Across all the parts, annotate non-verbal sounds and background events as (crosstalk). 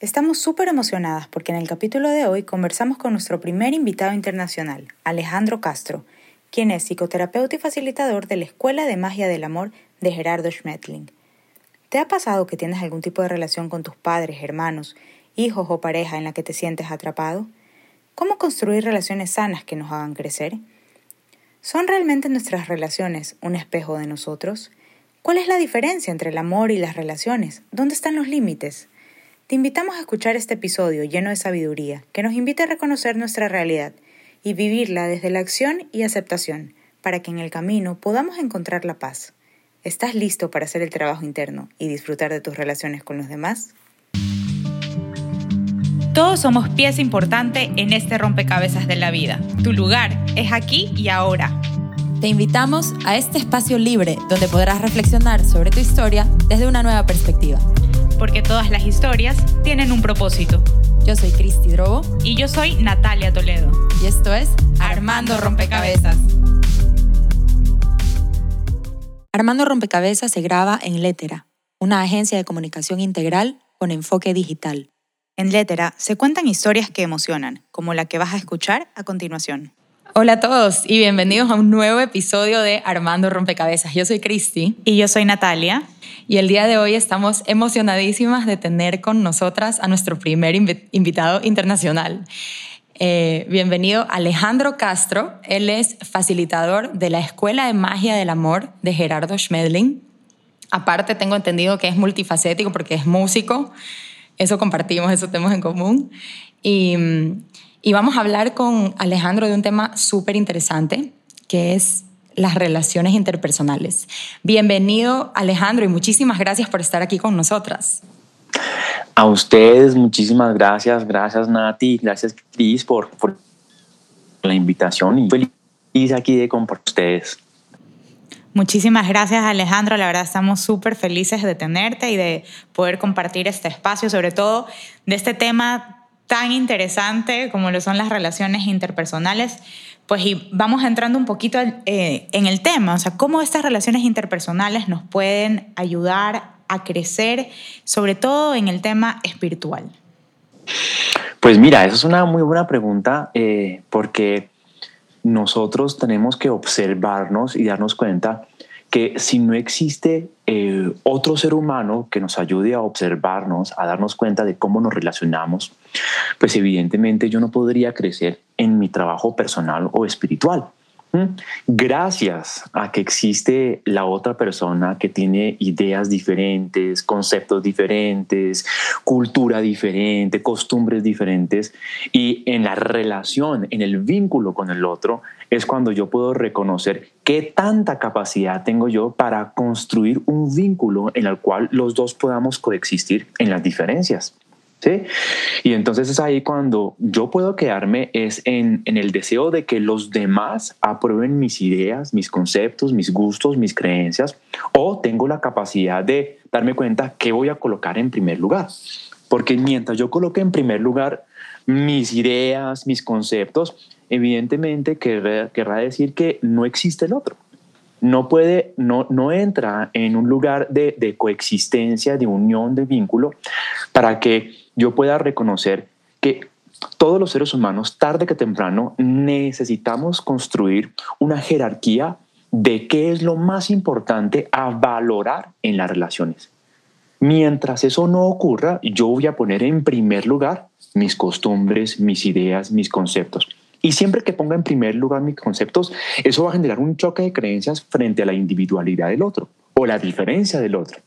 Estamos súper emocionadas porque en el capítulo de hoy conversamos con nuestro primer invitado internacional, Alejandro Castro, quien es psicoterapeuta y facilitador de la Escuela de Magia del Amor de Gerardo Schmetling. ¿Te ha pasado que tienes algún tipo de relación con tus padres, hermanos, hijos o pareja en la que te sientes atrapado? ¿Cómo construir relaciones sanas que nos hagan crecer? ¿Son realmente nuestras relaciones un espejo de nosotros? ¿Cuál es la diferencia entre el amor y las relaciones? ¿Dónde están los límites? Te invitamos a escuchar este episodio lleno de sabiduría que nos invita a reconocer nuestra realidad y vivirla desde la acción y aceptación para que en el camino podamos encontrar la paz. ¿Estás listo para hacer el trabajo interno y disfrutar de tus relaciones con los demás? Todos somos pieza importante en este rompecabezas de la vida. Tu lugar es aquí y ahora. Te invitamos a este espacio libre donde podrás reflexionar sobre tu historia desde una nueva perspectiva porque todas las historias tienen un propósito. Yo soy Cristi Drobo. Y yo soy Natalia Toledo. Y esto es Armando Rompecabezas. Armando Rompecabezas se graba en Letera, una agencia de comunicación integral con enfoque digital. En Letera se cuentan historias que emocionan, como la que vas a escuchar a continuación. Hola a todos y bienvenidos a un nuevo episodio de Armando Rompecabezas. Yo soy Cristi. Y yo soy Natalia. Y el día de hoy estamos emocionadísimas de tener con nosotras a nuestro primer invitado internacional. Eh, bienvenido Alejandro Castro. Él es facilitador de la Escuela de Magia del Amor de Gerardo Schmedling. Aparte, tengo entendido que es multifacético porque es músico. Eso compartimos, eso tenemos en común. Y mm, y vamos a hablar con Alejandro de un tema súper interesante, que es las relaciones interpersonales. Bienvenido Alejandro y muchísimas gracias por estar aquí con nosotras. A ustedes, muchísimas gracias. Gracias Nati, gracias Cris por, por la invitación y feliz aquí de compartir ustedes. Muchísimas gracias Alejandro, la verdad estamos súper felices de tenerte y de poder compartir este espacio, sobre todo de este tema tan interesante como lo son las relaciones interpersonales, pues y vamos entrando un poquito eh, en el tema, o sea, cómo estas relaciones interpersonales nos pueden ayudar a crecer, sobre todo en el tema espiritual. Pues mira, esa es una muy buena pregunta eh, porque nosotros tenemos que observarnos y darnos cuenta que si no existe eh, otro ser humano que nos ayude a observarnos, a darnos cuenta de cómo nos relacionamos, pues evidentemente yo no podría crecer en mi trabajo personal o espiritual. Gracias a que existe la otra persona que tiene ideas diferentes, conceptos diferentes, cultura diferente, costumbres diferentes, y en la relación, en el vínculo con el otro, es cuando yo puedo reconocer qué tanta capacidad tengo yo para construir un vínculo en el cual los dos podamos coexistir en las diferencias. ¿Sí? Y entonces es ahí cuando yo puedo quedarme es en, en, el deseo de que los demás aprueben mis ideas, mis conceptos, mis gustos, mis creencias, o tengo la capacidad de darme cuenta qué voy a colocar en primer lugar. Porque mientras yo coloque en primer lugar mis ideas, mis conceptos, evidentemente querrá, querrá decir que no existe el otro no puede, no, no entra en un lugar de, de, coexistencia, de unión, de vínculo, para que yo pueda reconocer que todos los seres humanos, tarde que temprano, necesitamos construir una jerarquía de qué es lo más importante a valorar en las relaciones. Mientras eso no ocurra, yo voy a poner en primer lugar mis costumbres, mis ideas, mis conceptos. Y siempre que ponga en primer lugar mis conceptos, eso va a generar un choque de creencias frente a la individualidad del otro o la diferencia del otro.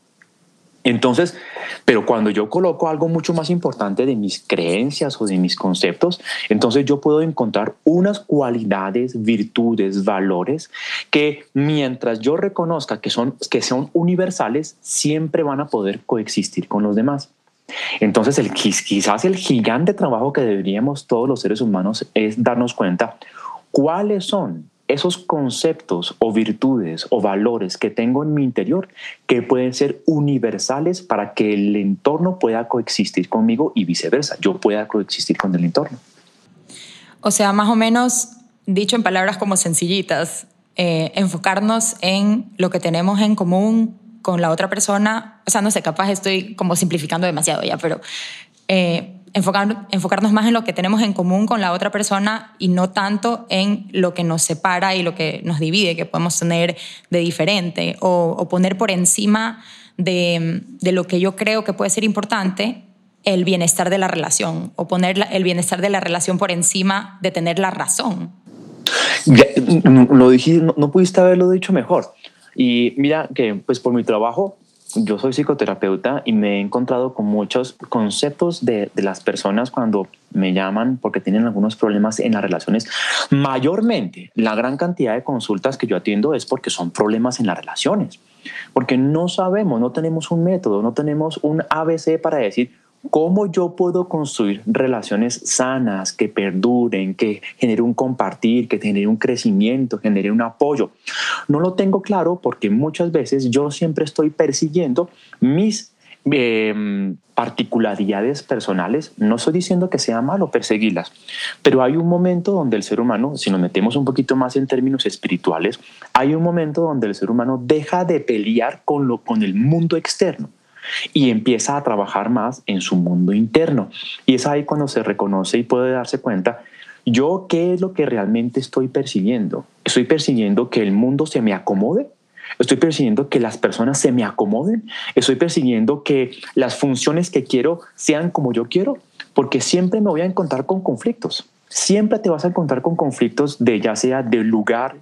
Entonces, pero cuando yo coloco algo mucho más importante de mis creencias o de mis conceptos, entonces yo puedo encontrar unas cualidades, virtudes, valores que mientras yo reconozca que son, que son universales, siempre van a poder coexistir con los demás. Entonces, el, quizás el gigante trabajo que deberíamos todos los seres humanos es darnos cuenta cuáles son esos conceptos o virtudes o valores que tengo en mi interior que pueden ser universales para que el entorno pueda coexistir conmigo y viceversa, yo pueda coexistir con el entorno. O sea, más o menos, dicho en palabras como sencillitas, eh, enfocarnos en lo que tenemos en común con la otra persona, o sea, no sé, capaz estoy como simplificando demasiado ya, pero eh, enfocar, enfocarnos más en lo que tenemos en común con la otra persona y no tanto en lo que nos separa y lo que nos divide, que podemos tener de diferente, o, poner por encima de, lo que yo creo que puede ser importante el bienestar de la relación, o poner el bienestar de la relación por encima de tener la razón. lo dije, no, no pudiste haberlo dicho mejor. Y mira que pues por mi trabajo yo soy psicoterapeuta y me he encontrado con muchos conceptos de, de, las personas cuando me llaman porque tienen algunos problemas en las relaciones. Mayormente, la gran cantidad de consultas que yo atiendo es porque son problemas en las relaciones, porque no sabemos, no tenemos un método, no tenemos un ABC para decir ¿Cómo yo puedo construir relaciones sanas, que perduren, que genere un compartir, que genere un crecimiento, genere un apoyo? No lo tengo claro porque muchas veces yo siempre estoy persiguiendo mis em, particularidades personales. No estoy diciendo que sea malo perseguirlas, pero hay un momento donde el ser humano, si nos metemos un poquito más en términos espirituales, hay un momento donde el ser humano deja de pelear con, lo, con el mundo externo y empieza a trabajar más en su mundo interno. Y es ahí cuando se reconoce y puede darse cuenta, yo qué es lo que realmente estoy persiguiendo. Estoy persiguiendo que el mundo se me acomode. Estoy persiguiendo que las personas se me acomoden. Estoy persiguiendo que las funciones que quiero sean como yo quiero, porque siempre me voy a encontrar con conflictos. Siempre te vas a encontrar con conflictos de ya sea del lugar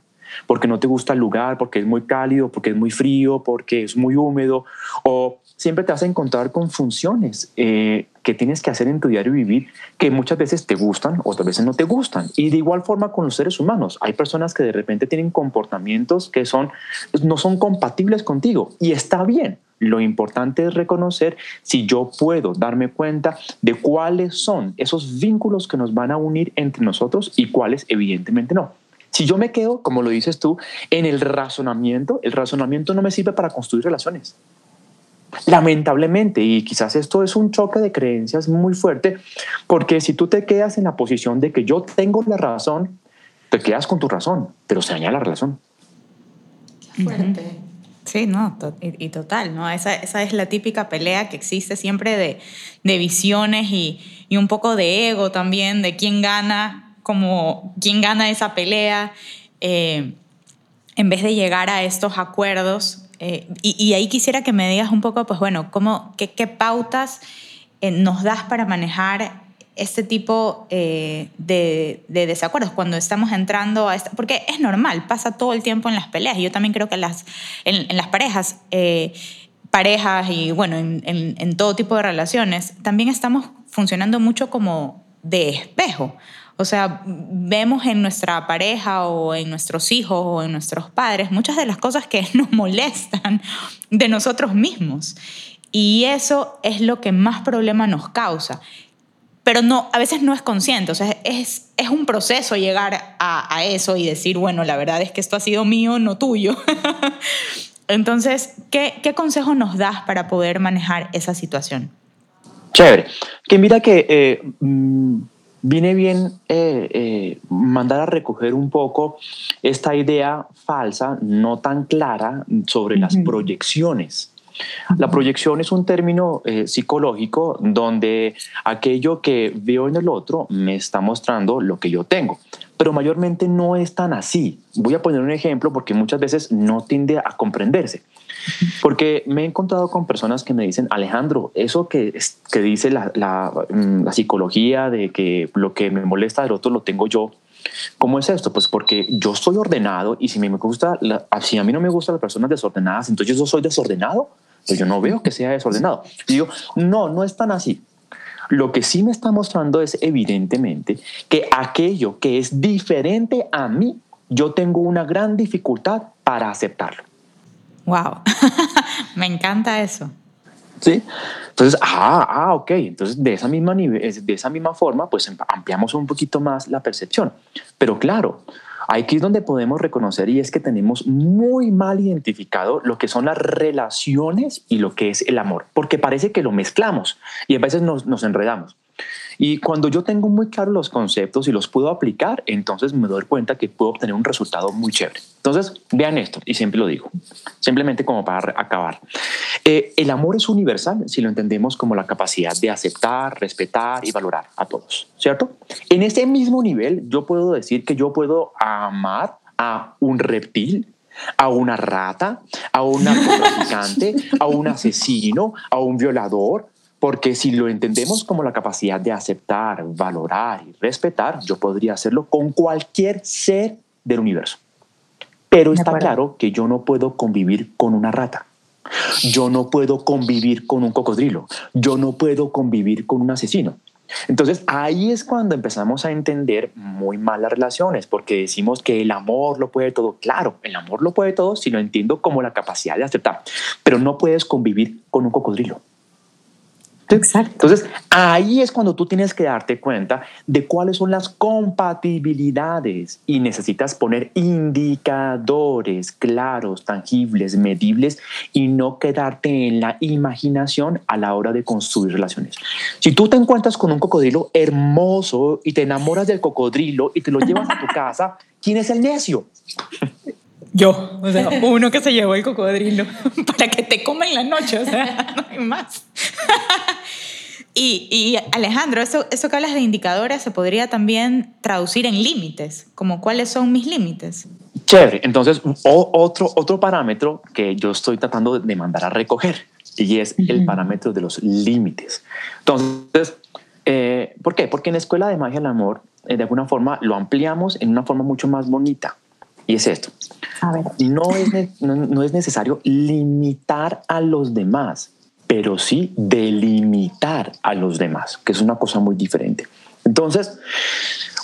porque no te gusta el lugar, porque es muy cálido, porque es muy frío, porque es muy húmedo, o siempre te vas a encontrar con funciones eh, que tienes que hacer en tu diario vivir que muchas veces te gustan, otras veces no te gustan. Y de igual forma con los seres humanos. Hay personas que de repente tienen comportamientos que son, no son compatibles contigo y está bien. Lo importante es reconocer si yo puedo darme cuenta de cuáles son esos vínculos que nos van a unir entre nosotros y cuáles evidentemente no. Si yo me quedo, como lo dices tú, en el razonamiento, el razonamiento no me sirve para construir relaciones. Lamentablemente, y quizás esto es un choque de creencias muy fuerte, porque si tú te quedas en la posición de que yo tengo la razón, te quedas con tu razón, pero se daña la relación. Fuerte. Sí, no, y, total, ¿no? Esa, esa, es la típica pelea que existe siempre de, de visiones y, y, un poco de ego también, de quién gana, como quién gana esa pelea, eh, en vez de llegar a estos acuerdos eh, y, ahí quisiera que me digas un poco, pues bueno, cómo, qué, qué pautas eh, nos das para manejar este tipo eh, de, de, desacuerdos cuando estamos entrando a esta, porque es normal, pasa todo el tiempo en las peleas. Yo también creo que las, en, las parejas, parejas y bueno, en, en, en todo tipo de relaciones, también estamos funcionando mucho como de espejo. O sea, vemos en nuestra pareja o en nuestros hijos o en nuestros padres muchas de las cosas que (laughs) nos molestan de nosotros mismos. Y eso es lo que más problema nos causa. Pero no, a veces no es consciente, o sea, es, es un proceso llegar a, eso y decir, bueno, la verdad es que esto ha sido mío, no tuyo. (laughs) Entonces, ¿qué, ¿qué consejo nos das para poder manejar esa situación? Chévere. Que mira que eh, mm, viene bien eh, eh, mandar a recoger un poco esta idea falsa, no tan clara, sobre las proyecciones. La proyección es un término eh, psicológico donde aquello que veo en el otro me está mostrando lo que yo tengo, pero mayormente no es tan así. Voy a poner un ejemplo porque muchas veces no tiende a comprenderse. Porque me he encontrado con personas que me dicen, Alejandro, eso que, que dice la, mm, la, psicología de que lo que me molesta del otro lo tengo yo, ¿Cómo es esto? Pues porque yo soy ordenado y si, me gusta, si a mí no me gustan las personas desordenadas, entonces yo soy desordenado. Pues yo no veo que sea desordenado. Y digo, no, no es tan así. Lo que sí me está mostrando es evidentemente que aquello que es diferente a mí, yo tengo una gran dificultad para aceptarlo. Wow, (laughs) me encanta eso. Sí, entonces, ah, ah, ok, entonces de esa, misma nivel, de esa misma forma, pues ampliamos un poquito más la percepción. Pero claro, aquí es donde podemos reconocer y es que tenemos muy mal identificado lo que son las relaciones y lo que es el amor, porque parece que lo mezclamos y a veces nos, nos enredamos. Y cuando yo tengo muy claro los conceptos y los puedo aplicar, entonces me doy cuenta que puedo obtener un resultado muy chévere. Entonces, vean esto, y siempre lo digo, simplemente como para acabar. Eh, el amor es universal si lo entendemos como la capacidad de aceptar, respetar y valorar a todos, ¿cierto? En ese mismo nivel, yo puedo decir que yo puedo amar a un reptil, a una rata, a un narcotraficante, (laughs) a un asesino, a un violador, porque si lo entendemos como la capacidad de aceptar, valorar y respetar, yo podría hacerlo con cualquier ser del universo. Pero está claro que yo no puedo convivir con una rata. Yo no puedo convivir con un cocodrilo. Yo no puedo convivir con un asesino. Entonces ahí es cuando empezamos a entender muy mal las relaciones, porque decimos que el amor lo puede todo. Claro, el amor lo puede todo si lo entiendo como la capacidad de aceptar, pero no puedes convivir con un cocodrilo. Exacto. Entonces, ahí es cuando tú tienes que darte cuenta de cuáles son las compatibilidades y necesitas poner indicadores claros, tangibles, medibles y no quedarte en la imaginación a la hora de construir relaciones. Si tú te encuentras con un cocodrilo hermoso y te enamoras del cocodrilo y te lo llevas a tu (laughs) casa, ¿quién es el necio? Yo, o sea, uno que se llevó el cocodrilo (laughs) para que te coma en la noche, o sea, (laughs) no hay más. Y, y, Alejandro, eso, eso que hablas de indicadores se podría también traducir en límites, como cuáles son mis límites. Chévere, entonces otro, otro parámetro que yo estoy tratando de mandar a recoger y es el parámetro de los límites. Entonces, eh, ¿por qué? Porque en Escuela de Magia del Amor, eh, de alguna forma, lo ampliamos en una forma mucho más bonita. Y es esto. A ver. No, es, no es necesario limitar a los demás pero sí delimitar a los demás, que es una cosa muy diferente. Entonces,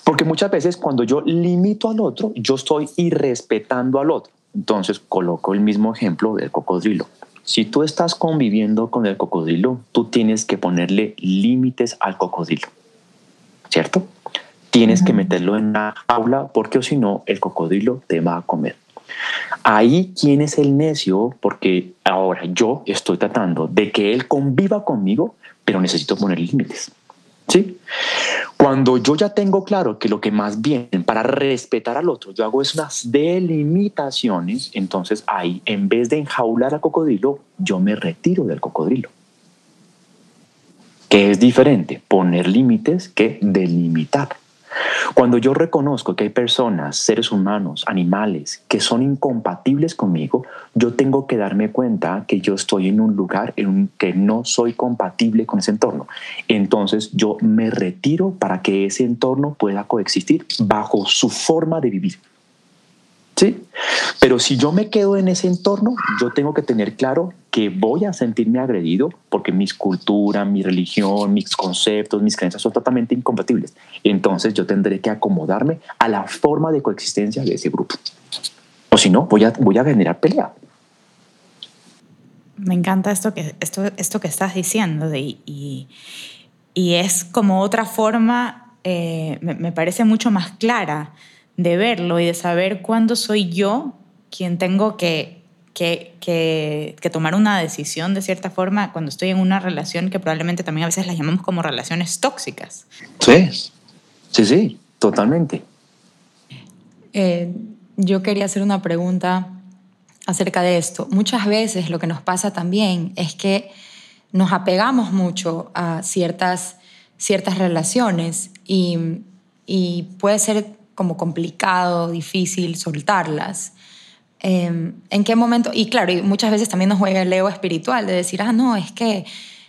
porque muchas veces cuando yo limito al otro, yo estoy irrespetando al otro. Entonces, coloco el mismo ejemplo del cocodrilo. Si tú estás conviviendo con el cocodrilo, tú tienes que ponerle límites al cocodrilo, ¿cierto? Tienes que meterlo en una jaula porque o si no, el cocodrilo te va a comer. Ahí, ¿quién es el necio? Porque ahora yo estoy tratando de que él conviva conmigo, pero necesito poner límites. ¿Sí? Cuando yo ya tengo claro que lo que más bien para respetar al otro yo hago es unas delimitaciones, entonces ahí en vez de enjaular al cocodrilo, yo me retiro del cocodrilo. Que es diferente poner límites que delimitar. Cuando yo reconozco que hay personas, seres humanos, animales que son incompatibles conmigo, yo tengo que darme cuenta que yo estoy en un lugar en que no soy compatible con ese entorno. Entonces yo me retiro para que ese entorno pueda coexistir bajo su forma de vivir. ¿Sí? Pero si yo me quedo en ese entorno, yo tengo que tener claro que voy a sentirme agredido porque mis cultura, mi religión, mis conceptos, mis creencias son totalmente incompatibles. Entonces yo tendré que acomodarme a la forma de coexistencia de ese grupo. O si no, voy a, voy a generar pelea. Me encanta esto que, esto, esto que estás diciendo de, y, y es como otra forma, eh, me, me parece mucho más clara de verlo y de saber cuándo soy yo quien tengo que, que, que, tomar una decisión de cierta forma cuando estoy en una relación que probablemente también a veces las llamamos como relaciones tóxicas. Sí, sí, sí, totalmente. Eh, yo quería hacer una pregunta acerca de esto. Muchas veces lo que nos pasa también es que nos apegamos mucho a ciertas, ciertas relaciones y, y puede ser como complicado, difícil soltarlas. Em, ¿En qué momento? Y claro, y muchas veces también nos juega el ego espiritual de decir, ah, no, es que,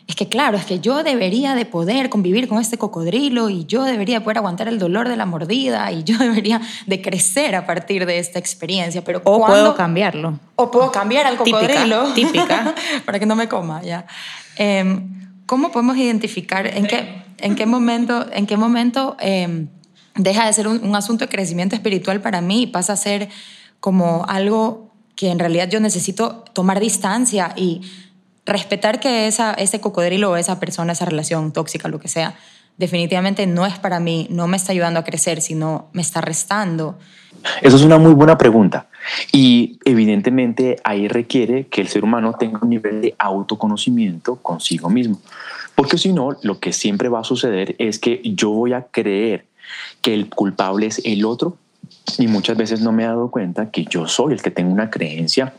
es que claro, es que yo debería de poder convivir con este cocodrilo y yo debería poder aguantar el dolor de la mordida y yo (laughs) debería de crecer a partir de esta experiencia. Pero o puedo cambiarlo. O puedo cambiar al cocodrilo. Típica. (laughs) para que no me coma, ya. Em, ¿Cómo podemos identificar en qué, en qué momento, en qué momento em, deja de ser un, asunto de crecimiento espiritual para mí y pasa a ser como algo que en realidad yo necesito tomar distancia y respetar que esa, ese cocodrilo o esa persona, esa relación tóxica, lo que sea, definitivamente no es para mí, no me está ayudando a crecer, sino me está restando. Eso es una muy buena pregunta. Y evidentemente ahí requiere que el ser humano tenga un nivel de autoconocimiento consigo mismo. Porque si no, lo que siempre va a suceder es que yo voy a creer que el culpable es el otro y muchas veces no me he dado cuenta que yo soy el que tengo una creencia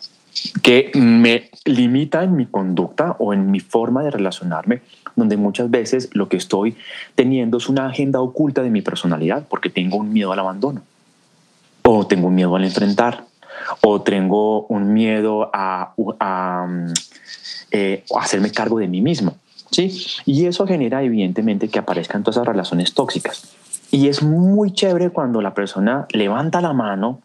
que me limita en mi conducta o en mi forma de relacionarme, donde muchas veces lo que estoy teniendo es una agenda oculta de mi personalidad porque tengo un miedo al abandono o tengo un miedo al enfrentar o tengo un miedo a, eh, hacerme cargo de mí mismo. ¿sí? Y eso genera evidentemente que aparezcan todas esas relaciones tóxicas. Y es muy chévere cuando la persona levanta la mano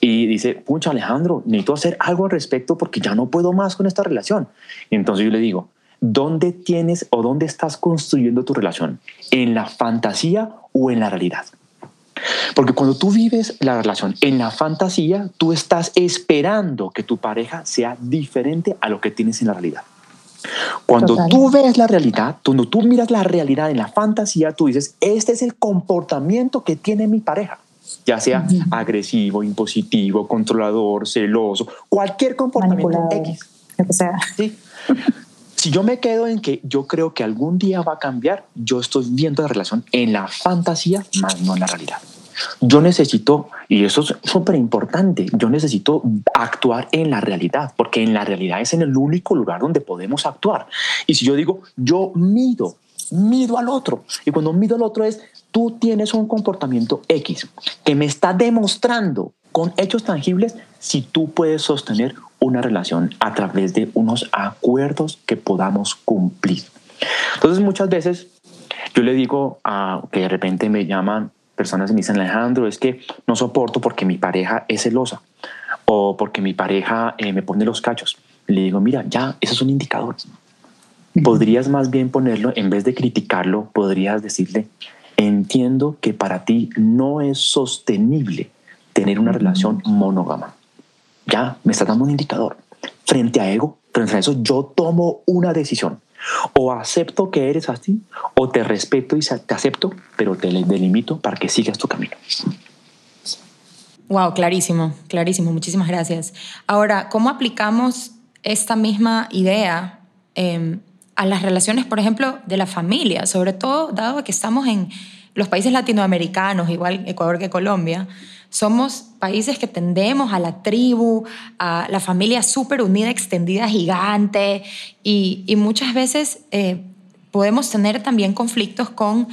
y dice, pucha Alejandro, necesito hacer algo al respecto porque ya no puedo más con esta relación. Entonces yo le digo, ¿dónde tienes o dónde estás construyendo tu relación? ¿En la fantasía o en la realidad? Porque cuando tú vives la relación en la fantasía, tú estás esperando que tu pareja sea diferente a lo que tienes en la realidad. Cuando tú ves la realidad, cuando tú miras la realidad en la fantasía, tú dices, este es el comportamiento que tiene mi pareja, ya sea agresivo, impositivo, controlador, celoso, cualquier comportamiento X. si yo me quedo en que yo creo que algún día va a cambiar, yo estoy viendo la relación en la fantasía, más no en la realidad. Yo necesito, y eso es súper importante, yo necesito actuar en la realidad, porque en la realidad es en el único lugar donde podemos actuar. Y si yo digo, yo mido, mido al otro, y cuando mido al otro es, tú tienes un comportamiento X que me está demostrando con hechos tangibles si tú puedes sostener una relación a través de unos acuerdos que podamos cumplir. Entonces muchas veces yo le digo a que de repente me llaman personas me dicen, Alejandro, es que no soporto porque mi pareja es celosa o porque mi pareja eh, me pone los cachos. Le digo, mira, ya, eso es un indicador. Podrías más bien ponerlo, en vez de criticarlo, podrías decirle, entiendo que para ti no es sostenible tener una relación monógama. Ya, me está dando un indicador. Frente a ego, frente a eso, yo tomo una decisión. O acepto que eres así, o te respeto y te acepto, pero te delimito para que sigas tu camino. Wow, clarísimo, clarísimo. Muchísimas gracias. Ahora, ¿cómo aplicamos esta misma idea em, a las relaciones, por ejemplo, de la familia? Sobre todo, dado que estamos en los países latinoamericanos, igual Ecuador que Colombia, somos países que tendemos a la tribu, a la familia súper unida, extendida, gigante, y, muchas veces eh, podemos tener también conflictos con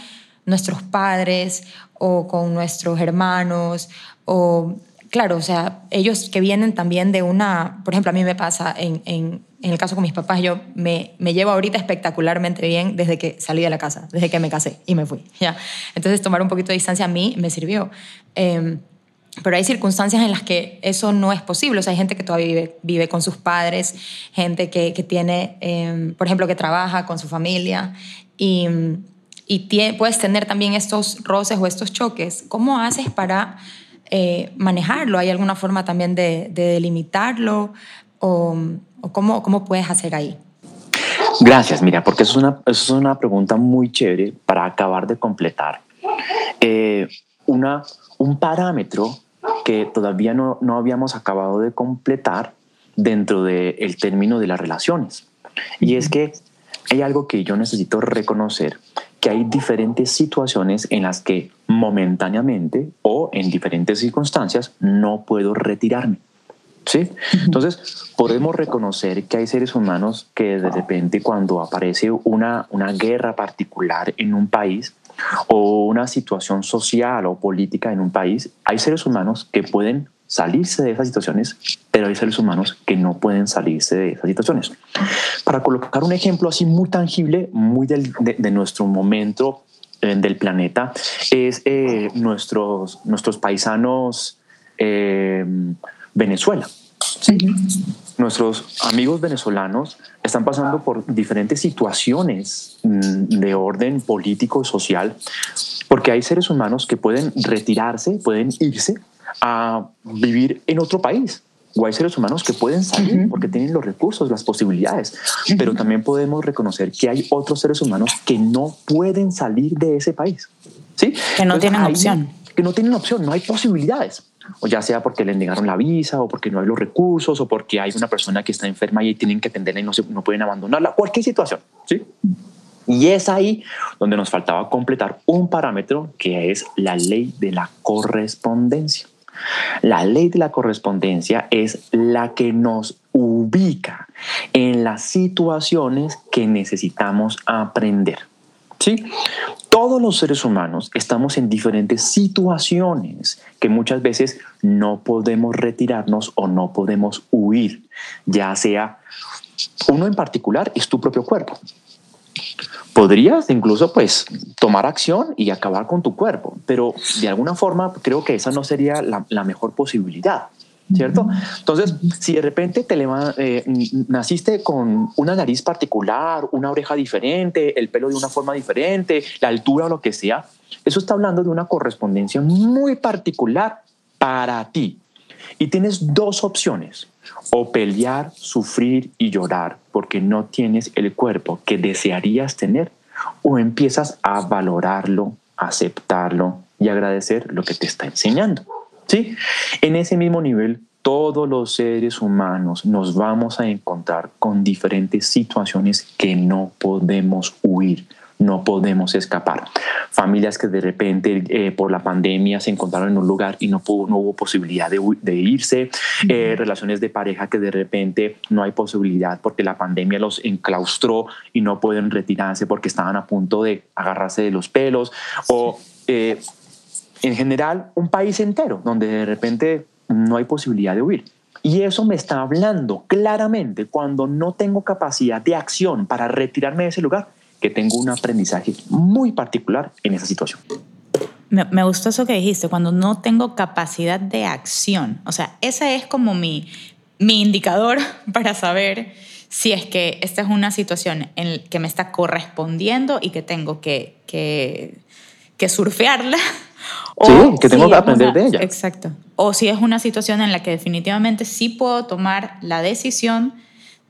nuestros padres o con nuestros hermanos o claro, o sea, ellos que vienen también de una, por ejemplo, a mí me pasa en, en, el caso con mis papás, yo me, me, llevo ahorita espectacularmente bien desde que salí de la casa, desde que me casé y me fui, ¿ya? Entonces tomar un poquito de distancia a mí me sirvió. Em, pero hay circunstancias en las que eso no es posible. O sea, hay gente que todavía vive, vive con sus padres, gente que, que tiene, em, por ejemplo, que trabaja con su familia y, y puedes tener también estos roces o estos choques. ¿Cómo haces para eh, manejarlo? ¿Hay alguna forma también de, delimitarlo? ¿O, o cómo, cómo puedes hacer ahí? Gracias, mira, porque eso es una, eso es una pregunta muy chévere para acabar de completar. Eh, una, un parámetro que todavía no, no habíamos acabado de completar dentro del término de las relaciones. Y es que hay algo que yo necesito reconocer, que hay diferentes situaciones en las que momentáneamente o en diferentes circunstancias no puedo retirarme. ¿Sí? Entonces, podemos reconocer que hay seres humanos que de repente cuando aparece una, una guerra particular en un país, o una situación social o política en un país, hay seres humanos que pueden salirse de esas situaciones, pero hay seres humanos que no pueden salirse de esas situaciones. Para colocar un ejemplo así muy tangible, muy de, nuestro momento eh, del planeta, es eh, nuestros, nuestros paisanos eh, Venezuela. ¿Sí? nuestros amigos venezolanos están pasando por diferentes situaciones mm, de orden político, social, porque hay seres humanos que pueden retirarse, pueden irse a vivir en otro país. O hay seres humanos que pueden salir porque tienen los recursos, las posibilidades. Pero también podemos reconocer que hay otros seres humanos que no pueden salir de ese país. ¿sí? Que no tienen opción. Que no tienen opción, no hay posibilidades o ya sea porque le negaron la visa o porque no hay los recursos o porque hay una persona que está enferma y tienen que atenderla y no, se, no pueden abandonarla, cualquier situación, ¿sí? Y es ahí donde nos faltaba completar un parámetro que es la ley de la correspondencia. La ley de la correspondencia es la que nos ubica en las situaciones que necesitamos aprender. ¿Sí? Todos los seres humanos estamos en diferentes situaciones que muchas veces no podemos retirarnos o no podemos huir, ya sea uno en particular es tu propio cuerpo. Podrías incluso pues tomar acción y acabar con tu cuerpo, pero de alguna forma creo que esa no sería la, mejor posibilidad. ¿Cierto? Entonces, si de repente te eh, naciste con una nariz particular, una oreja diferente, el pelo de una forma diferente, la altura o lo que sea, eso está hablando de una correspondencia muy particular para ti. Y tienes dos opciones, o pelear, sufrir y llorar porque no tienes el cuerpo que desearías tener, o empiezas a valorarlo, aceptarlo y agradecer lo que te está enseñando. ¿Sí? En ese mismo nivel, todos los seres humanos nos vamos a encontrar con diferentes situaciones que no podemos huir, no podemos escapar. Familias que de repente eh, por la pandemia se encontraron en un lugar y no, pudo, no hubo posibilidad de, irse. Eh, relaciones de pareja que de repente no hay posibilidad porque la pandemia los enclaustró y no pueden retirarse porque estaban a punto de agarrarse de los pelos. O eh, en general un país entero donde de repente no hay posibilidad de huir. Y eso me está hablando claramente cuando no tengo capacidad de acción para retirarme de ese lugar que tengo un aprendizaje muy particular en esa situación. Me, gustó eso que dijiste, cuando no tengo capacidad de acción. O sea, ese es como mi, mi indicador (laughs) para saber si es que esta es una situación en que me está correspondiendo y que tengo que, que, que surfearla. (laughs) Sí, que tengo que aprender de ella. Exacto. O si es una situación en la que definitivamente sí puedo tomar la decisión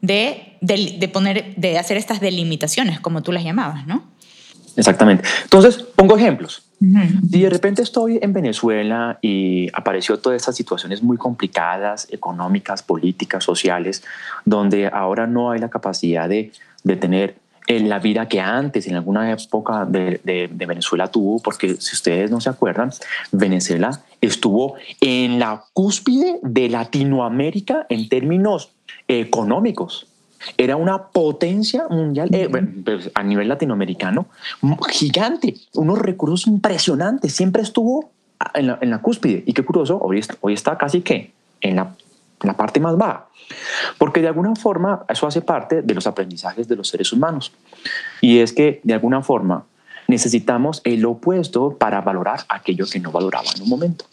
de, de, poner, de hacer estas delimitaciones, como tú las llamabas, ¿no? Exactamente. Entonces, pongo ejemplos. Si de repente estoy en Venezuela y apareció todas estas situaciones muy complicadas, económicas, políticas, sociales, donde ahora no hay la capacidad de, de tener en la vida que antes, en alguna época de, de, de, Venezuela tuvo, porque si ustedes no se acuerdan, Venezuela estuvo en la cúspide de Latinoamérica en términos económicos. Era una potencia mundial eh, pues, a nivel latinoamericano gigante, unos recursos impresionantes. Siempre estuvo en la, en la cúspide. Y qué curioso, hoy hoy está casi que en la, la parte más baja. Porque de alguna forma eso hace parte de los aprendizajes de los seres humanos. Y es que de alguna forma necesitamos el opuesto para valorar aquello que no valoraba en un momento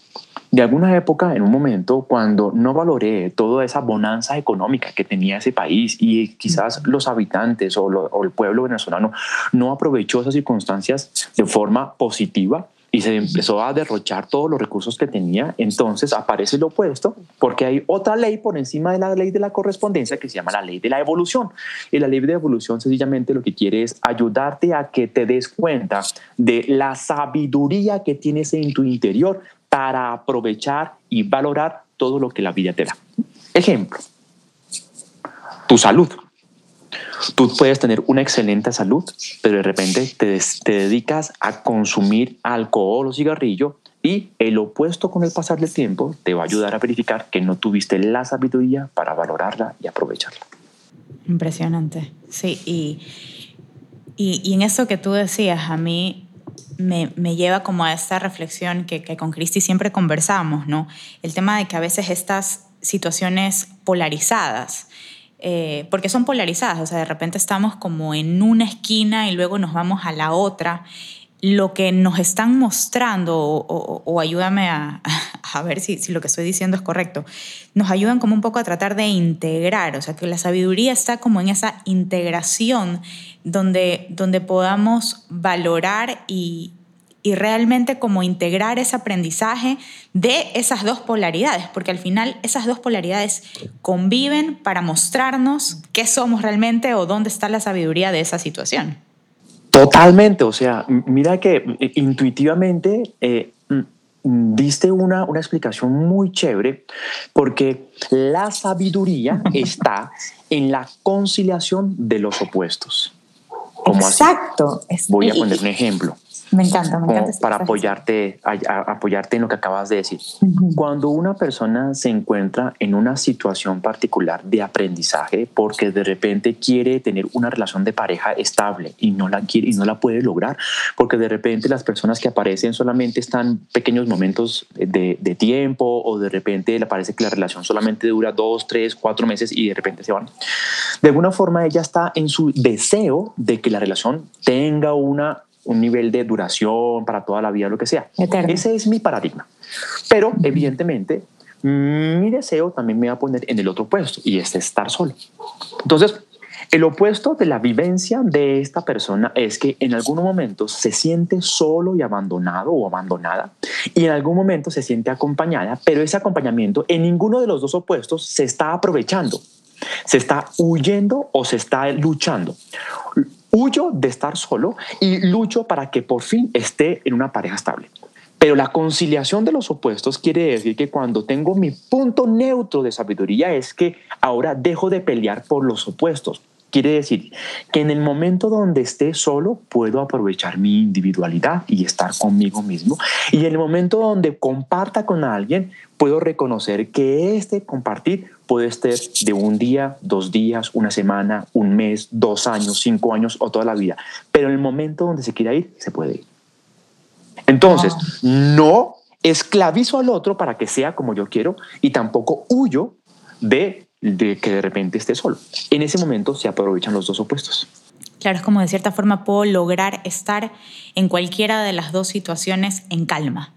de alguna época, en un momento, cuando no valoré toda esa bonanza económica que tenía ese país y quizás los habitantes o, el pueblo venezolano no aprovechó esas circunstancias de forma positiva, y se empezó a derrochar todos los recursos que tenía, entonces aparece lo opuesto, porque hay otra ley por encima de la ley de la correspondencia que se llama la ley de la evolución. Y la ley de evolución sencillamente lo que quiere es ayudarte a que te des cuenta de la sabiduría que tienes en tu interior para aprovechar y valorar todo lo que la vida te da. Ejemplo, tu salud. Tú puedes tener una excelente salud, pero de repente te, te dedicas a consumir alcohol o cigarrillo y el opuesto con el pasar del tiempo te va a ayudar a verificar que no tuviste la sabiduría para valorarla y aprovecharla. Impresionante, sí. Y, y, y en eso que tú decías, a mí me, me, lleva como a esta reflexión que, que con Cristi siempre conversamos, ¿no? El tema de que a veces estas situaciones polarizadas, eh, porque son polarizadas, o sea, de repente estamos como en una esquina y luego nos vamos a la otra, lo que nos están mostrando, o, ayúdame a, (laughs) a ver si, si, lo que estoy diciendo es correcto, nos ayudan como un poco a tratar de integrar, o sea, que la sabiduría está como en esa integración donde, donde podamos valorar y, y realmente como integrar ese aprendizaje de esas dos polaridades, porque al final esas dos polaridades conviven para mostrarnos qué somos realmente o dónde está la sabiduría de esa situación. Totalmente, o sea, mira que eh, intuitivamente eh, diste una, una explicación muy chévere porque la sabiduría (laughs) está en la conciliación de los opuestos. Exacto. Voy a poner un ejemplo. Me encanta, me encanta. Para apoyarte, apoyarte en lo que acabas de decir. Cuando una persona se encuentra en una situación particular de aprendizaje porque de repente quiere tener una relación de pareja estable y no la quiere y no la puede lograr, porque de repente las personas que aparecen solamente están pequeños momentos de, de tiempo o de repente le parece que la relación solamente dura dos, tres, cuatro meses y de repente se van. De alguna forma ella está en su deseo de que la relación tenga una un nivel de duración para toda la vida, lo que sea. Ese es mi paradigma. Pero evidentemente mi deseo también me va a poner en el otro puesto y es estar solo. Entonces, el opuesto de la vivencia de esta persona es que en algún momento se siente solo y abandonado o abandonada y en algún momento se siente acompañada, pero ese acompañamiento en ninguno de los dos opuestos se está aprovechando. Se está huyendo o se está luchando huyo de estar solo y lucho para que por fin esté en una pareja estable. Pero la conciliación de los opuestos quiere decir que cuando tengo mi punto neutro de sabiduría es que ahora dejo de pelear por los opuestos. Quiere decir que en el momento donde esté solo puedo aprovechar mi individualidad y estar conmigo mismo. Y en el momento donde comparta con alguien, puedo reconocer que este compartir puede ser de un día, dos días, una semana, un mes, dos años, cinco años o toda la vida. Pero en el momento donde se quiera ir, se puede ir. Entonces, no esclavizo al otro para que sea como yo quiero y tampoco huyo de de que de repente esté solo. En ese momento se aprovechan los dos opuestos. Claro, es como de cierta forma puedo lograr estar en cualquiera de las dos situaciones en calma,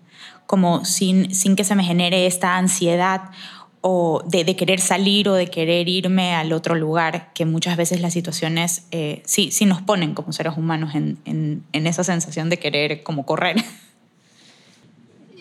como sin, sin que se me genere esta ansiedad o de, querer salir o de querer irme al otro lugar, que muchas veces las situaciones eh, sí, sí nos ponen como seres humanos en, en, esa sensación de querer como correr.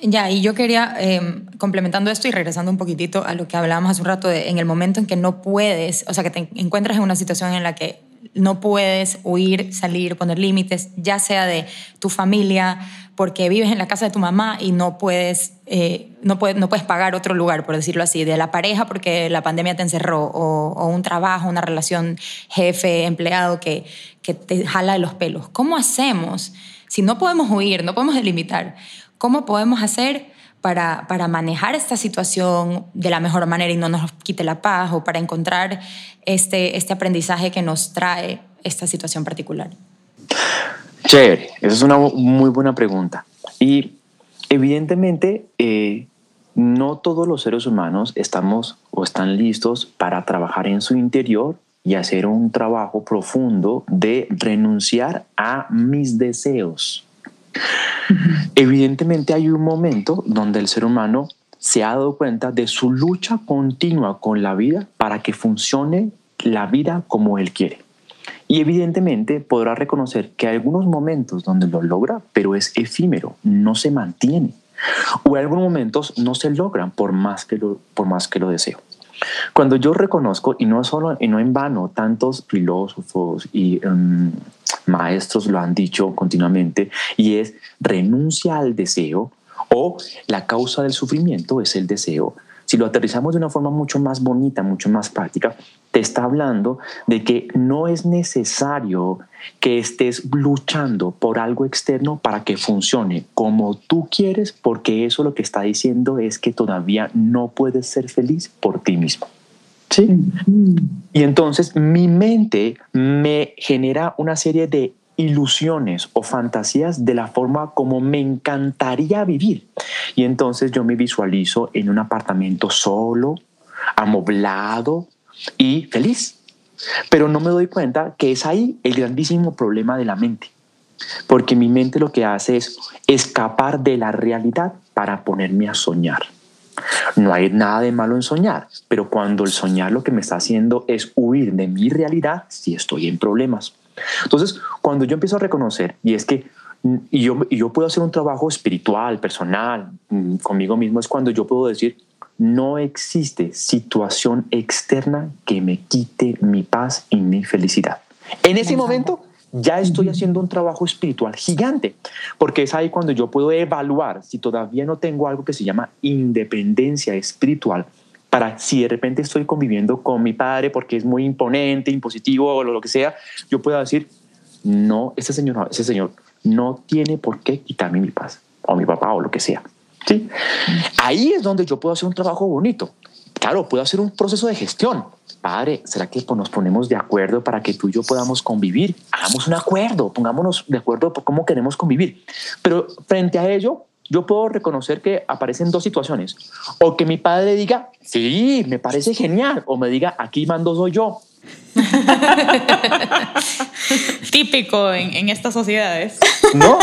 Ya, y yo quería, em, complementando esto y regresando un poquitito a lo que hablábamos hace un rato, en el momento en que no puedes, o sea, que te encuentras en una situación en la que no puedes huir, salir, poner límites, ya sea de tu familia, porque vives en la casa de tu mamá y no puedes, eh, no puedes, no puedes pagar otro lugar, por decirlo así, de la pareja porque la pandemia te encerró, o, o un trabajo, una relación jefe-empleado que, que te jala de los pelos. ¿Cómo hacemos? Si no podemos huir, no podemos delimitar, ¿Cómo podemos hacer para, para, manejar esta situación de la mejor manera y no nos quite la paz o para encontrar este, este aprendizaje que nos trae esta situación particular? Chévere, esa es una muy buena pregunta. Y evidentemente, eh, no todos los seres humanos estamos o están listos para trabajar en su interior y hacer un trabajo profundo de renunciar a mis deseos. Evidentemente hay un momento donde el ser humano se ha dado cuenta de su lucha continua con la vida para que funcione la vida como él quiere. Y evidentemente podrá reconocer que algunos momentos donde lo logra, pero es efímero, no se mantiene. O algunos momentos no se logran por más que lo, por más que lo deseo. Cuando yo reconozco, y no solo y no en vano, tantos filósofos y em, maestros lo han dicho continuamente, y es renuncia al deseo o la causa del sufrimiento es el deseo. Si lo aterrizamos de una forma mucho más bonita, mucho más práctica, te está hablando de que no es necesario que estés luchando por algo externo para que funcione como tú quieres, porque eso lo que está diciendo es que todavía no puedes ser feliz por ti mismo. ¿Sí? Y entonces mi mente me genera una serie de ilusiones o fantasías de la forma como me encantaría vivir. Y entonces yo me visualizo en un apartamento solo, amoblado y feliz. Pero no me doy cuenta que es ahí el grandísimo problema de la mente. Porque mi mente lo que hace es escapar de la realidad para ponerme a soñar. No hay nada de malo en soñar, pero cuando el soñar lo que me está haciendo es huir de mi realidad, si estoy en problemas. Entonces, cuando yo empiezo a reconocer, y es que y yo, y yo puedo hacer un trabajo espiritual, personal, mm, conmigo mismo, es cuando yo puedo decir, no existe situación externa que me quite mi paz y mi felicidad. En ese momento ya estoy haciendo un trabajo espiritual gigante, porque es ahí cuando yo puedo evaluar si todavía no tengo algo que se llama independencia espiritual, para si de repente estoy conviviendo con mi padre porque es muy imponente, impositivo o lo que sea, yo puedo decir, no, ese señor, ese señor no tiene por qué quitarme mi paz, o mi papá, o lo que sea. ¿sí? Ahí es donde yo puedo hacer un trabajo bonito. Claro, puedo hacer un proceso de gestión. Padre, ¿será que nos ponemos de acuerdo para que tú y yo podamos convivir? Hagamos un acuerdo, pongámonos de acuerdo por cómo queremos convivir. Pero frente a ello, yo puedo reconocer que aparecen dos situaciones. O que mi padre diga, sí, me parece genial. O me diga, aquí mando soy yo. (laughs) Típico en, en estas sociedades. ¿No?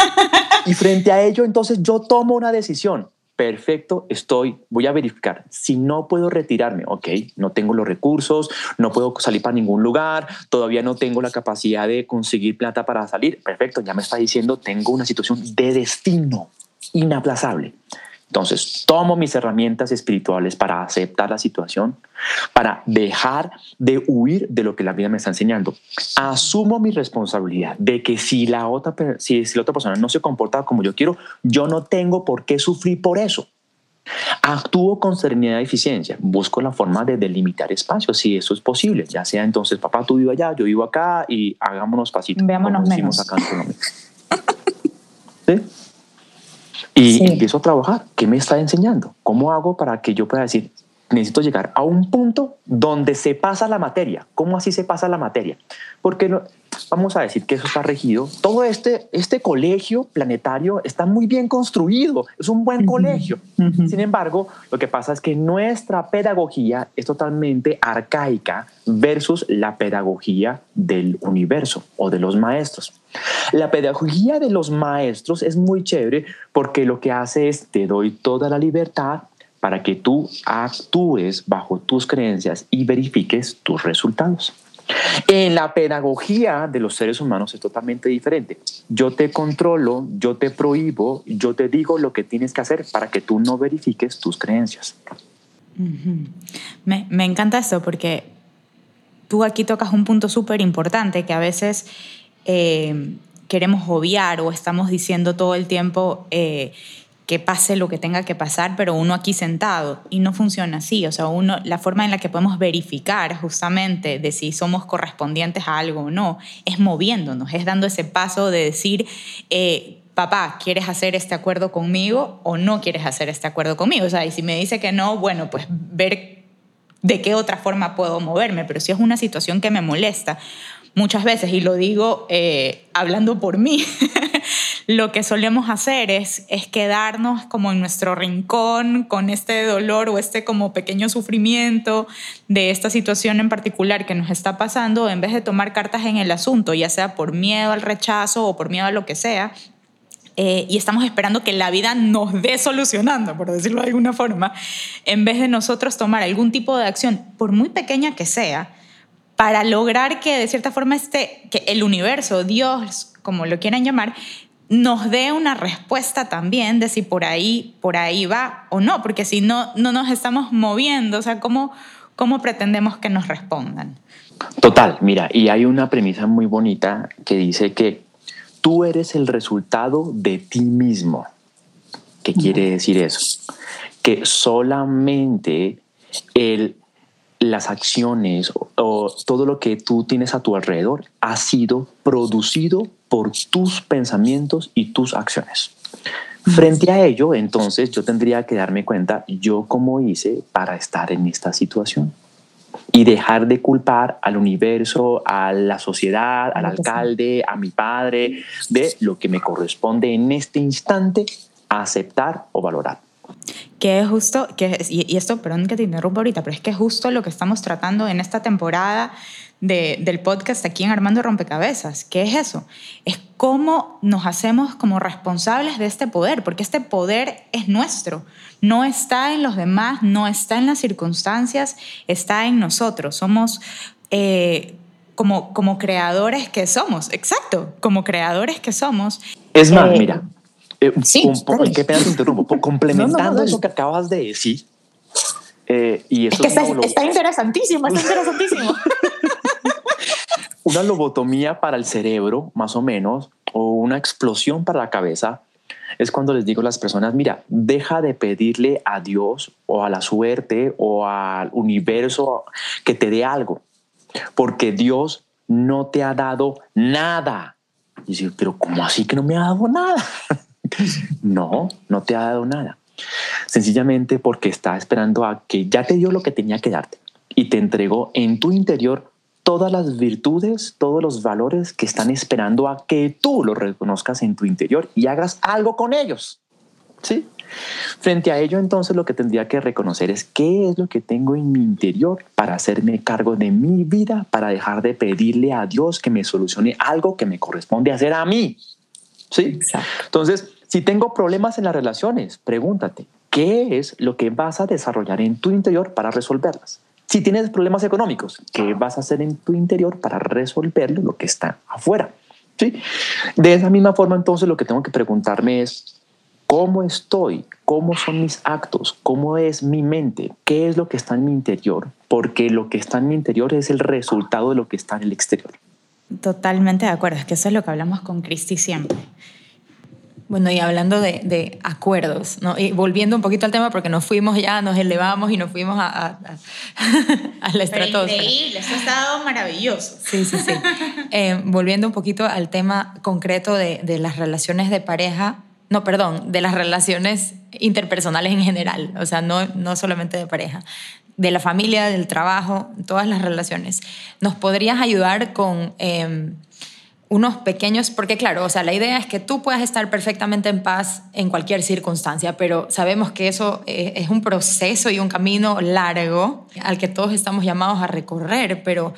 Y frente a ello, entonces yo tomo una decisión. Perfecto, estoy, voy a verificar. Si no puedo retirarme, ok, no tengo los recursos, no puedo salir para ningún lugar, todavía no tengo la capacidad de conseguir plata para salir. Perfecto, ya me está diciendo, tengo una situación de destino inaplazable. Entonces, tomo mis herramientas espirituales para aceptar la situación, para dejar de huir de lo que la vida me está enseñando. Asumo mi responsabilidad de que si la otra, si, si la otra persona no se comporta como yo quiero, yo no tengo por qué sufrir por eso. Actúo con serenidad y eficiencia. Busco la forma de delimitar espacios, si eso es posible. Ya sea entonces, papá, tú vives allá, yo vivo acá y hagámonos pasitos. Veámonos menos. Acá en. (laughs) ¿Sí? Y empiezo a trabajar. ¿Qué me está enseñando? ¿Cómo hago para que yo pueda decir, necesito llegar a un punto donde se pasa la materia? ¿Cómo así se pasa la materia? Porque vamos a decir que eso está regido. Todo este, este colegio planetario está muy bien construido, es un buen colegio. Sin embargo, lo que pasa es que nuestra pedagogía es totalmente arcaica versus la pedagogía del universo o de los maestros. La pedagogía de los maestros es muy chévere porque lo que hace es te doy toda la libertad para que tú actúes bajo tus creencias y verifiques tus resultados. En la pedagogía de los seres humanos es totalmente diferente. Yo te controlo, yo te prohíbo, yo te digo lo que tienes que hacer para que tú no verifiques tus creencias. me, me, encanta esto porque tú aquí tocas un punto súper importante que a veces eh, queremos obviar o estamos diciendo todo el tiempo eh, que pase lo que tenga que pasar, pero uno aquí sentado y no funciona así. O sea, uno, la forma en la que podemos verificar justamente de si somos correspondientes a algo o no es moviéndonos, es dando ese paso de decir, eh, papá, ¿quieres hacer este acuerdo conmigo o no quieres hacer este acuerdo conmigo? O sea, y si me dice que no, bueno, pues ver de qué otra forma puedo moverme, pero si es una situación que me molesta, muchas veces, y lo digo eh, hablando por mí, (laughs) lo que solemos hacer es, es quedarnos como en nuestro rincón con este dolor o este como pequeño sufrimiento de esta situación en particular que nos está pasando, en vez de tomar cartas en el asunto, ya sea por miedo al rechazo o por miedo a lo que sea, eh, y estamos esperando que la vida nos dé solucionando, por decirlo de alguna forma, en vez de nosotros tomar algún tipo de acción, por muy pequeña que sea, para lograr que de cierta forma este, que el universo, Dios, como lo quieran llamar, nos dé una respuesta también de si por ahí, por ahí va o no, porque si no, no nos estamos moviendo, o sea, ¿cómo, cómo pretendemos que nos respondan? Total, mira, y hay una premisa muy bonita que dice que tú eres el resultado de ti mismo. ¿Qué quiere decir eso? Que solamente el las acciones o, todo lo que tú tienes a tu alrededor ha sido producido por tus pensamientos y tus acciones. Frente a ello, entonces yo tendría que darme cuenta yo cómo hice para estar en esta situación y dejar de culpar al universo, a la sociedad, al alcalde, a mi padre, de lo que me corresponde en este instante aceptar o valorar. Que es justo, que y, esto, perdón que te interrumpa ahorita, pero es que es justo lo que estamos tratando en esta temporada de, del podcast aquí en Armando Rompecabezas. ¿Qué es eso? Es cómo nos hacemos como responsables de este poder, porque este poder es nuestro, no está en los demás, no está en las circunstancias, está en nosotros. Somos... Eh, como, como creadores que somos, exacto, como creadores que somos. Es más, eh, mira, eh, sí, qué pena te interrumpo. (laughs) Complementando eso que acabas de decir. Eh, y eso es que está, interesantísimo, está interesantísimo. (laughs) (laughs) una lobotomía para el cerebro, más o menos, o una explosión para la cabeza, es cuando les digo a las personas, mira, deja de pedirle a Dios o a la suerte o al universo que te dé algo, porque Dios no te ha dado nada Y dice, pero ¿cómo así que no me ha dado nada? (laughs) no, no te ha dado nada. Sencillamente porque está esperando a que ya te dio lo que tenía que darte y te entregó en tu interior todas las virtudes, todos los valores que están esperando a que tú los reconozcas en tu interior y hagas algo con ellos. ¿Sí? Frente a ello, entonces lo que tendría que reconocer es qué es lo que tengo en mi interior para hacerme cargo de mi vida, para dejar de pedirle a Dios que me solucione algo que me corresponde hacer a mí. ¿Sí? Entonces, si tengo problemas en las relaciones, pregúntate, ¿qué es lo que vas a desarrollar en tu interior para resolverlas? Si tienes problemas económicos, ¿qué vas a hacer en tu interior para resolverlo lo que está afuera? ¿Sí? De esa misma forma, entonces, lo que tengo que preguntarme es, ¿cómo estoy? ¿Cómo son mis actos? ¿Cómo es mi mente? ¿Qué es lo que está en mi interior? Porque lo que está en mi interior es el resultado de lo que está en el exterior. Totalmente de acuerdo, es que eso es lo que hablamos con Cristi siempre. Bueno, y hablando de, acuerdos, ¿no? y volviendo un poquito al tema, porque nos fuimos ya, nos elevamos y nos fuimos a, a, a, (laughs) la estratosfera. Increíble, eso ha estado maravilloso. Sí, sí, sí. (laughs) Eh, volviendo un poquito al tema concreto de, de las relaciones de pareja, no, perdón, de las relaciones interpersonales en general, o sea, no, no solamente de pareja, de la familia, del trabajo, todas las relaciones. ¿Nos podrías ayudar con... Eh, unos pequeños, porque claro, o sea, la idea es que tú puedas estar perfectamente en paz en cualquier circunstancia, pero sabemos que eso eh, es un proceso y un camino largo al que todos estamos llamados a recorrer, pero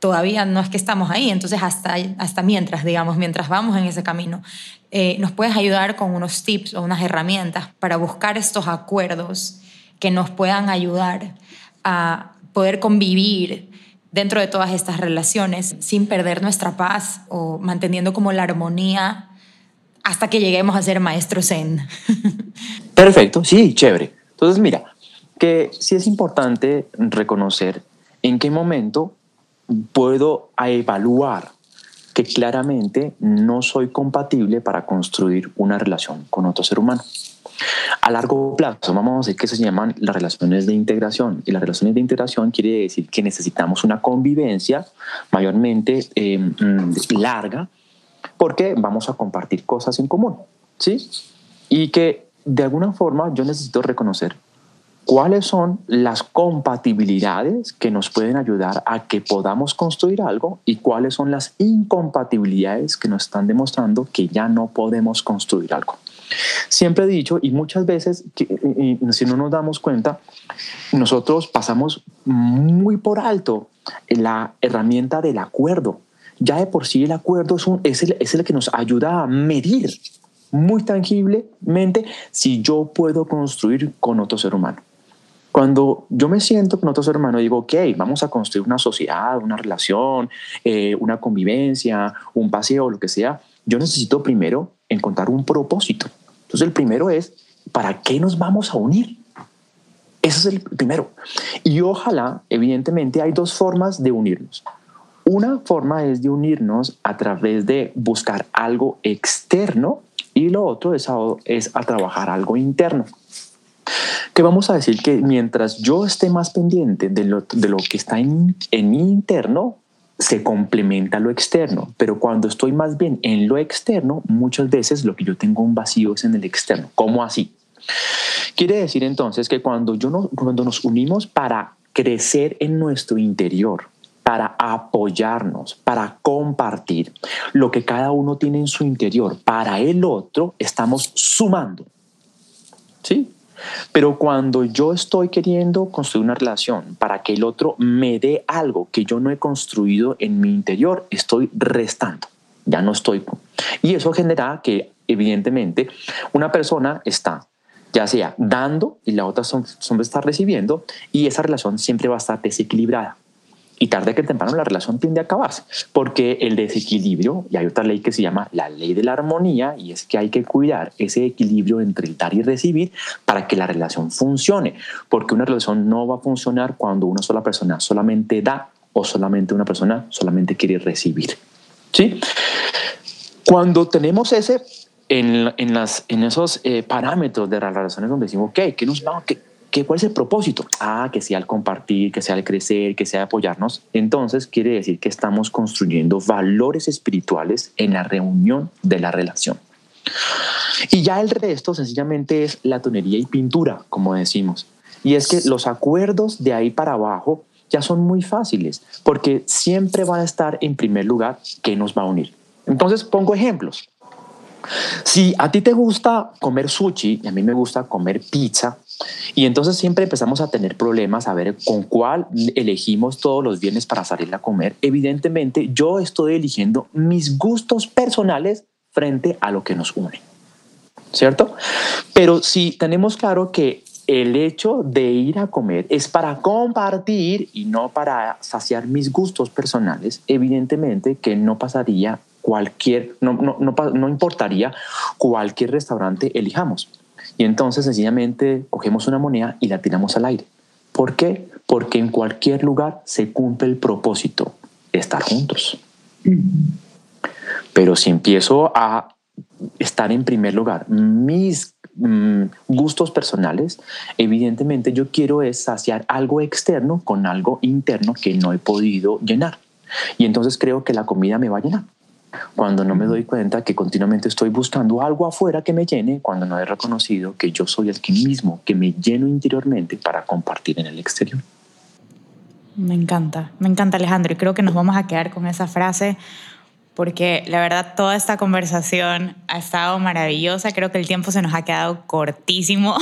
todavía no es que estamos ahí, entonces hasta, hasta mientras, digamos, mientras vamos en ese camino, eh, nos puedes ayudar con unos tips o unas herramientas para buscar estos acuerdos que nos puedan ayudar a poder convivir dentro de todas estas relaciones sin perder nuestra paz o manteniendo como la armonía hasta que lleguemos a ser maestros zen. (laughs) Perfecto, sí, chévere. Entonces, mira, que sí es importante reconocer en qué momento puedo evaluar que claramente no soy compatible para construir una relación con otro ser humano. A largo plazo, vamos a decir que se llaman las relaciones de integración. Y las relaciones de integración quiere decir que necesitamos una convivencia mayormente eh, mm, larga porque vamos a compartir cosas en común. ¿sí? Y que de alguna forma yo necesito reconocer cuáles son las compatibilidades que nos pueden ayudar a que podamos construir algo y cuáles son las incompatibilidades que nos están demostrando que ya no podemos construir algo. Siempre he dicho, y muchas veces, si no nos damos cuenta, nosotros pasamos muy por alto la herramienta del acuerdo. Ya de por sí el acuerdo es, es, el, es el que nos ayuda a medir muy tangiblemente si yo puedo construir con otro ser humano. Cuando yo me siento con otro ser humano, digo, ok, vamos a construir una sociedad, una relación, eh, una convivencia, un paseo, lo que sea. Yo necesito primero encontrar un propósito. Entonces el primero es, ¿para qué nos vamos a unir? Ese es el primero. Y ojalá, evidentemente, hay dos formas de unirnos. Una forma es de unirnos a través de buscar algo externo y lo otro es a, es a trabajar algo interno. Que vamos a decir que mientras yo esté más pendiente de lo, de lo que está en, en mi interno, se complementa lo externo, pero cuando estoy más bien en lo externo, muchas veces lo que yo tengo un vacío es en el externo. ¿Cómo así? Quiere decir entonces que cuando, yo no, cuando nos unimos para crecer en nuestro interior, para apoyarnos, para compartir lo que cada uno tiene en su interior, para el otro estamos sumando. ¿Sí? Pero cuando yo estoy queriendo construir una relación para que el otro me dé algo que yo no he construido en mi interior, estoy restando, ya no estoy. Y eso genera que, evidentemente, una persona está ya sea dando y la otra son, son está recibiendo y esa relación siempre va a estar desequilibrada y tarde que temprano la relación tiende a acabarse, porque el desequilibrio, y hay otra ley que se llama la ley de la armonía, y es que hay que cuidar ese equilibrio entre el dar y recibir para que la relación funcione, porque una relación no va a funcionar cuando una sola persona solamente da o solamente una persona solamente quiere recibir. ¿Sí? Cuando tenemos ese en, en, las, en esos eh, parámetros de las relaciones donde decimos, ok, ¿qué nos va, qué, ¿qué, ¿cuál es el propósito? Ah, que sea el compartir, que sea el crecer, que sea apoyarnos. Entonces quiere decir que estamos construyendo valores espirituales en la reunión de la relación. Y ya el resto sencillamente es la tonería y pintura, como decimos. Y es que los acuerdos de ahí para abajo ya son muy fáciles, porque siempre va a estar en primer lugar qué nos va a unir. Entonces pongo ejemplos. Si a ti te gusta comer sushi y a mí me gusta comer pizza, y entonces siempre empezamos a tener problemas a ver con cuál elegimos todos los viernes para salir a comer, evidentemente yo estoy eligiendo mis gustos personales frente a lo que nos une. ¿Cierto? Pero si tenemos claro que el hecho de ir a comer es para compartir y no para saciar mis gustos personales, evidentemente que no pasaría cualquier, no, no, no, importaría cualquier restaurante elijamos. Y entonces sencillamente cogemos una moneda y la tiramos al aire. ¿Por qué? Porque en cualquier lugar se cumple el propósito, estar juntos. Pero si empiezo a estar en primer lugar mis mm, gustos personales, evidentemente yo quiero es saciar algo externo con algo interno que no he podido llenar. Y entonces creo que la comida me va a llenar cuando no me doy cuenta que continuamente estoy buscando algo afuera que me llene, cuando no he reconocido que yo soy el que mismo, que me lleno interiormente para compartir en el exterior. Me encanta, me encanta Alejandro y creo que nos vamos a quedar con esa frase porque la verdad toda esta conversación ha estado maravillosa, creo que el tiempo se nos ha quedado cortísimo,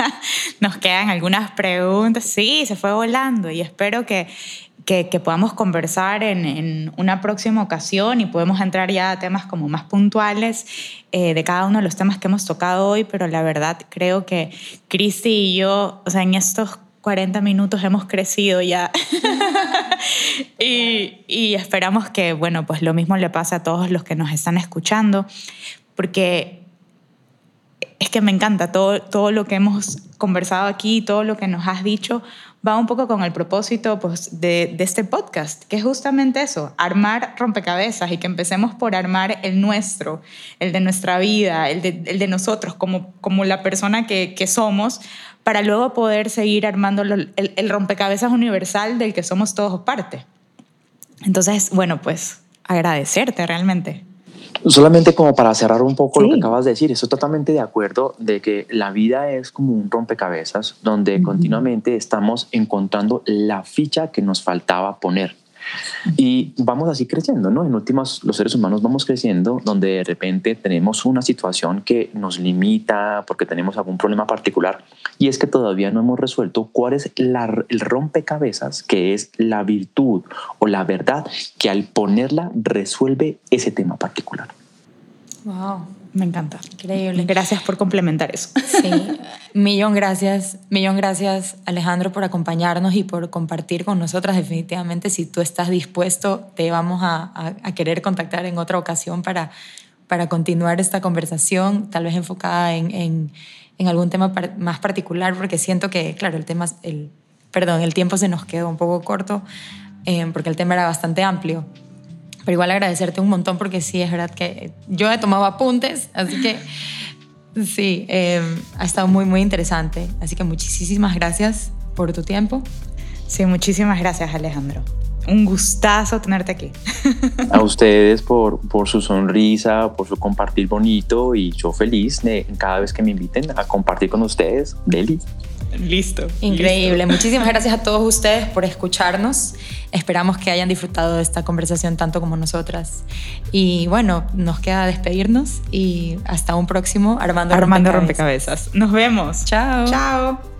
(laughs) nos quedan algunas preguntas, sí, se fue volando y espero que que, podamos conversar en, una próxima ocasión y podemos entrar ya a temas como más puntuales eh, de cada uno de los temas que hemos tocado hoy, pero la verdad creo que Cristi y yo, o sea, en estos 40 minutos hemos crecido ya. (laughs) Y, esperamos que, bueno, pues lo mismo le pase a todos los que nos están escuchando, porque es que me encanta todo, todo lo que hemos conversado aquí, todo lo que nos has dicho, va un poco con el propósito pues, de, este podcast, que es justamente eso, armar rompecabezas y que empecemos por armar el nuestro, el de nuestra vida, el de, el de nosotros como, como la persona que, que, somos, para luego poder seguir armando el, el rompecabezas universal del que somos todos parte. Entonces, bueno, pues agradecerte realmente. Solamente como para cerrar un poco lo que acabas de decir, estoy totalmente de acuerdo de que la vida es como un rompecabezas donde continuamente estamos encontrando la ficha que nos faltaba poner. Y vamos así creciendo, ¿no? En últimas, los seres humanos vamos creciendo donde de repente tenemos una situación que nos limita porque tenemos algún problema particular y es que todavía no hemos resuelto cuál es el rompecabezas que es la virtud o la verdad que al ponerla resuelve ese tema particular. Wow. Me encanta. Increíble. Gracias por complementar eso. Sí, (laughs) millón gracias, millón gracias Alejandro por acompañarnos y por compartir con nosotras. Definitivamente, si tú estás dispuesto, te vamos a, a, querer contactar en otra ocasión para, para continuar esta conversación, tal vez enfocada en, en, en algún tema más particular, porque siento que, claro, el tema, el, perdón, el tiempo se nos quedó un poco corto, eh, porque el tema era bastante amplio pero igual agradecerte un montón porque sí, es verdad que yo he tomado apuntes, así que (laughs) sí, eh, ha estado muy, muy interesante. Así que muchísimas gracias por tu tiempo. Sí, muchísimas gracias Alejandro. Un gustazo tenerte aquí. (laughs) A ustedes por, por su sonrisa, por su compartir bonito y yo feliz de cada vez que me inviten a compartir con ustedes. Deli. Listo. Increíble. Muchísimas gracias a todos (laughs) ustedes por escucharnos. Esperamos que hayan disfrutado de esta conversación tanto como nosotras. Y bueno, nos queda despedirnos y hasta un próximo Armando, Armando rompecabezas. Nos vemos. Chao. Chao.